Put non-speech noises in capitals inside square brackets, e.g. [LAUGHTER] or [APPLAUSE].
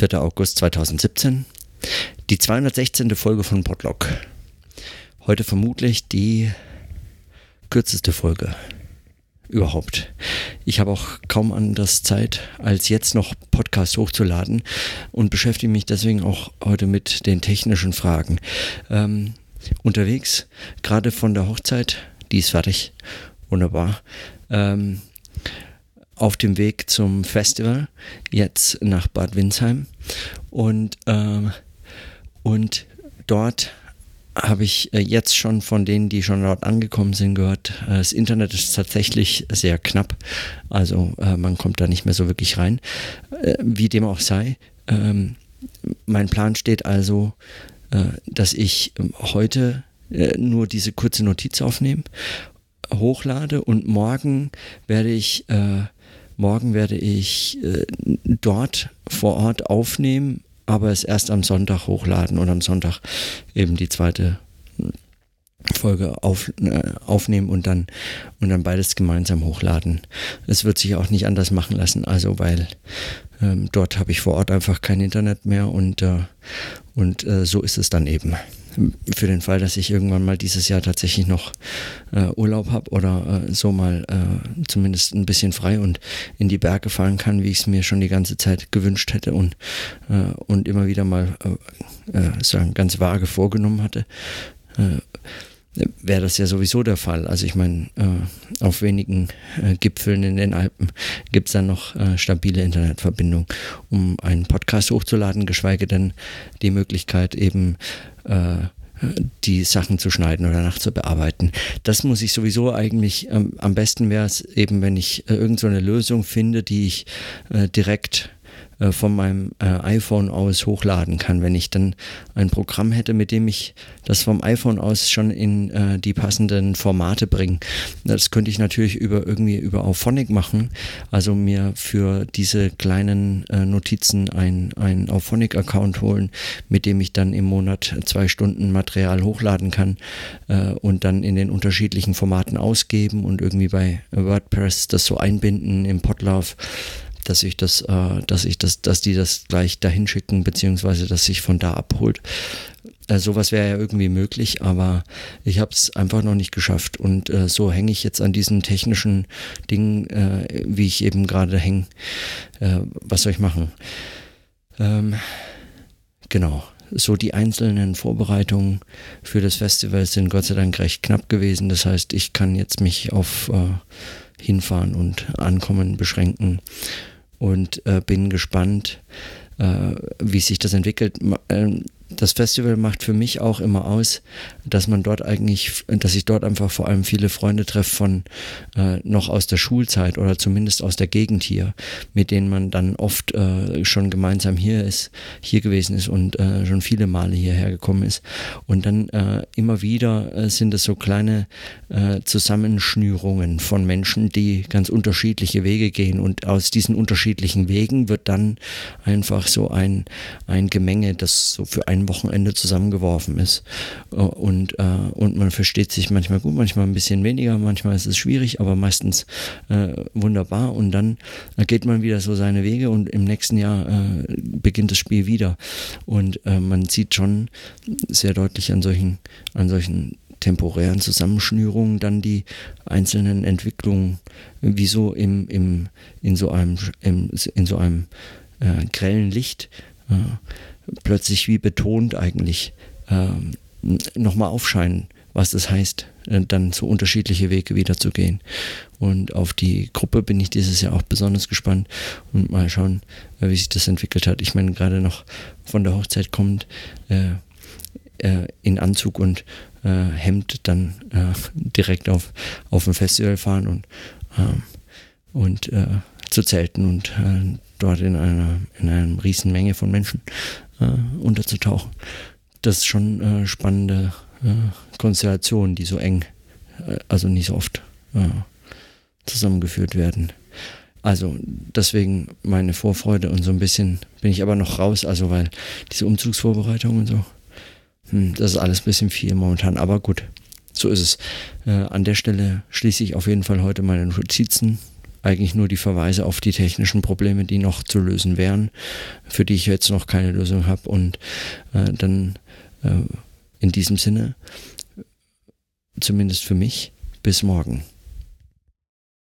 4. August 2017. Die 216. Folge von Podlog. Heute vermutlich die kürzeste Folge überhaupt. Ich habe auch kaum anders Zeit, als jetzt noch Podcast hochzuladen und beschäftige mich deswegen auch heute mit den technischen Fragen. Ähm, unterwegs, gerade von der Hochzeit, die ist fertig, wunderbar. Ähm, auf dem Weg zum Festival, jetzt nach Bad Windsheim. Und, ähm, und dort habe ich äh, jetzt schon von denen, die schon dort angekommen sind, gehört, äh, das Internet ist tatsächlich sehr knapp. Also äh, man kommt da nicht mehr so wirklich rein. Wie dem auch sei, ähm, mein Plan steht also, dass ich heute nur diese kurze Notiz aufnehme, hochlade und morgen werde ich morgen werde ich dort vor Ort aufnehmen aber es erst am Sonntag hochladen und am Sonntag eben die zweite Folge auf, äh, aufnehmen und dann und dann beides gemeinsam hochladen. Es wird sich auch nicht anders machen lassen, also weil ähm, dort habe ich vor Ort einfach kein Internet mehr und äh, und äh, so ist es dann eben für den Fall, dass ich irgendwann mal dieses Jahr tatsächlich noch äh, Urlaub habe oder äh, so mal äh, zumindest ein bisschen frei und in die Berge fahren kann, wie ich es mir schon die ganze Zeit gewünscht hätte und, äh, und immer wieder mal äh, äh, sagen, ganz vage vorgenommen hatte wäre das ja sowieso der Fall. Also ich meine, äh, auf wenigen äh, Gipfeln in den Alpen gibt es dann noch äh, stabile Internetverbindung, um einen Podcast hochzuladen, geschweige denn die Möglichkeit eben äh, die Sachen zu schneiden oder nachzubearbeiten. Das muss ich sowieso eigentlich, ähm, am besten wäre es eben, wenn ich äh, irgendeine so Lösung finde, die ich äh, direkt äh, von meinem äh, iPhone aus hochladen kann. Wenn ich dann ein Programm hätte, mit dem ich das vom iPhone aus schon in äh, die passenden Formate bringe. Das könnte ich natürlich über irgendwie über Auphonic machen, also mir für diese kleinen äh, Notizen ein, ein Auphonic-Account holen, mit dem ich dann im Monat zwei Stunden Material hochladen kann äh, und dann in den unterschiedlichen Formaten ausgeben und irgendwie bei WordPress das so einbinden im Podlove dass ich das, äh, dass ich das, dass die das gleich dahin schicken, beziehungsweise dass sich von da abholt. Äh, sowas wäre ja irgendwie möglich, aber ich habe es einfach noch nicht geschafft. Und äh, so hänge ich jetzt an diesen technischen Dingen, äh, wie ich eben gerade hänge. Äh, was soll ich machen? Ähm, genau. So die einzelnen Vorbereitungen für das Festival sind Gott sei Dank recht knapp gewesen. Das heißt, ich kann jetzt mich auf äh, hinfahren und ankommen beschränken und äh, bin gespannt, äh, wie sich das entwickelt. Ähm, das Festival macht für mich auch immer aus, dass man dort eigentlich, dass ich dort einfach vor allem viele Freunde treffe von äh, noch aus der Schulzeit oder zumindest aus der Gegend hier, mit denen man dann oft äh, schon gemeinsam hier ist, hier gewesen ist und äh, schon viele Male hierher gekommen ist. Und dann äh, immer wieder äh, sind es so kleine äh, Zusammenschnürungen von Menschen, die ganz unterschiedliche Wege gehen und aus diesen unterschiedlichen Wegen wird dann einfach so ein, ein Gemenge, das so für ein ein Wochenende zusammengeworfen ist. Äh, und, äh, und man versteht sich manchmal gut, manchmal ein bisschen weniger, manchmal ist es schwierig, aber meistens äh, wunderbar. Und dann geht man wieder so seine Wege und im nächsten Jahr äh, beginnt das Spiel wieder. Und äh, man sieht schon sehr deutlich an solchen, an solchen temporären Zusammenschnürungen dann die einzelnen Entwicklungen, wieso im, im, in so einem, im, in so einem äh, grellen Licht äh, plötzlich wie betont eigentlich ähm, nochmal aufscheinen, was das heißt, äh, dann so unterschiedliche Wege wieder zu gehen. Und auf die Gruppe bin ich dieses Jahr auch besonders gespannt und mal schauen, äh, wie sich das entwickelt hat. Ich meine, gerade noch von der Hochzeit kommt äh, äh, in Anzug und äh, Hemd dann äh, [LAUGHS] direkt auf, auf ein Festival fahren und, ähm, und zu zelten und dort in einer, in einer riesen Menge von Menschen äh, unterzutauchen. Das ist schon äh, spannende äh, Konstellation, die so eng, äh, also nicht so oft äh, zusammengeführt werden. Also deswegen meine Vorfreude und so ein bisschen bin ich aber noch raus, also weil diese Umzugsvorbereitungen und so, hm, das ist alles ein bisschen viel momentan, aber gut, so ist es. Äh, an der Stelle schließe ich auf jeden Fall heute meine Notizen eigentlich nur die Verweise auf die technischen Probleme, die noch zu lösen wären, für die ich jetzt noch keine Lösung habe. Und äh, dann äh, in diesem Sinne, zumindest für mich, bis morgen.